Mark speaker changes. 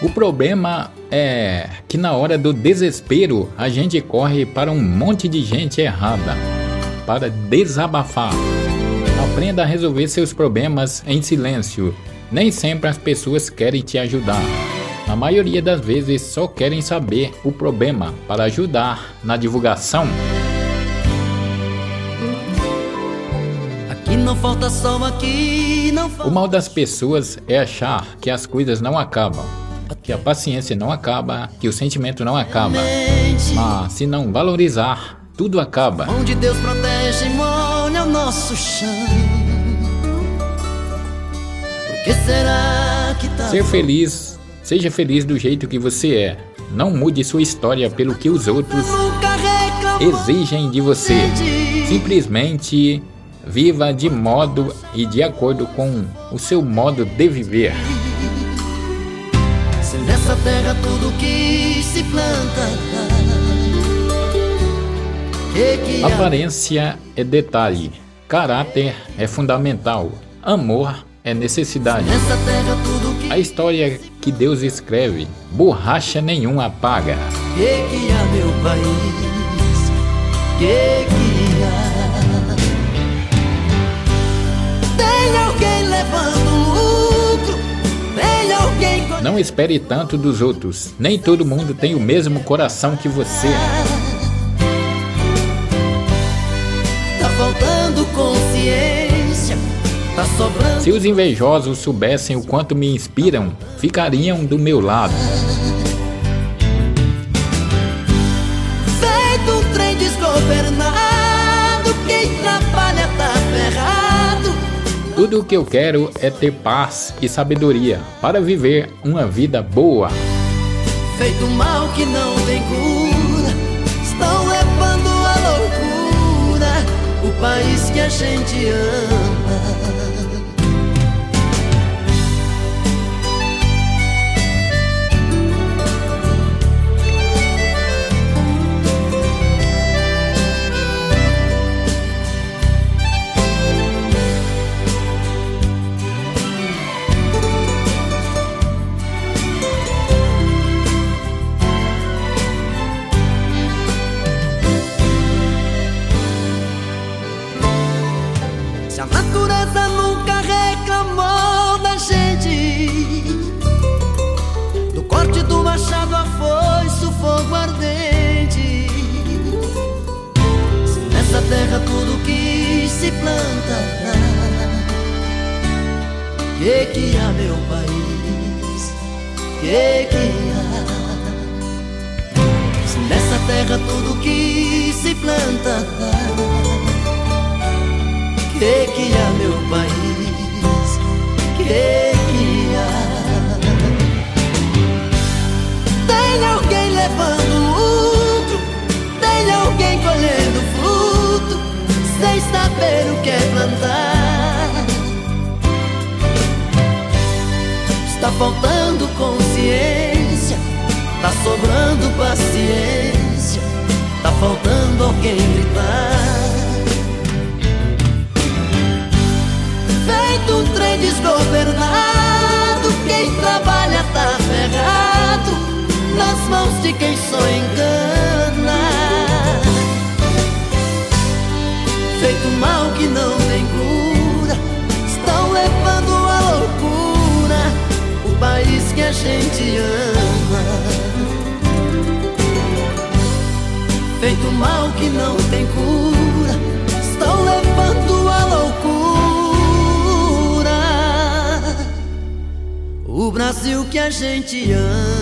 Speaker 1: O problema é que na hora do desespero a gente corre para um monte de gente errada para desabafar. Aprenda a resolver seus problemas em silêncio. Nem sempre as pessoas querem te ajudar. Na maioria das vezes só querem saber o problema para ajudar na divulgação.
Speaker 2: Aqui não falta sol.
Speaker 1: O mal das pessoas é achar que as coisas não acabam, que a paciência não acaba, que o sentimento não acaba. Mas se não valorizar, tudo acaba.
Speaker 2: Onde Deus protege e molha o nosso chão. Será que tá
Speaker 1: Ser feliz Seja feliz do jeito que você é. Não mude sua história pelo que os outros exigem de você. Simplesmente viva de modo e de acordo com o seu modo de viver.
Speaker 2: Nessa terra tudo que se planta
Speaker 1: Aparência é detalhe, caráter é fundamental, amor é necessidade. A história que Deus escreve, borracha nenhuma apaga.
Speaker 2: Que que há, meu país?
Speaker 1: Não espere tanto dos outros. Nem todo mundo tem o mesmo coração que você.
Speaker 2: Tá faltando consciência Tá sobrando.
Speaker 1: Se os invejosos soubessem o quanto me inspiram, ficariam do meu lado. Tudo o que eu quero é ter paz e sabedoria para viver uma vida boa.
Speaker 2: Feito mal que não tem cura, estão levando a loucura o país que a gente ama. Se a natureza nunca reclamou da gente Do corte do machado a foice, o fogo ardente Se nessa terra tudo que se planta Que que há meu país? Que que há? Se nessa terra tudo que se planta que que há meu país? Que que há? Tem alguém levando lucro? Tem alguém colhendo fruto? Sem saber o que é plantar? Está faltando consciência, tá sobrando paciência, tá faltando alguém gritar. Gente ama Feito mal que não tem cura Estão levando a loucura o Brasil que a gente ama.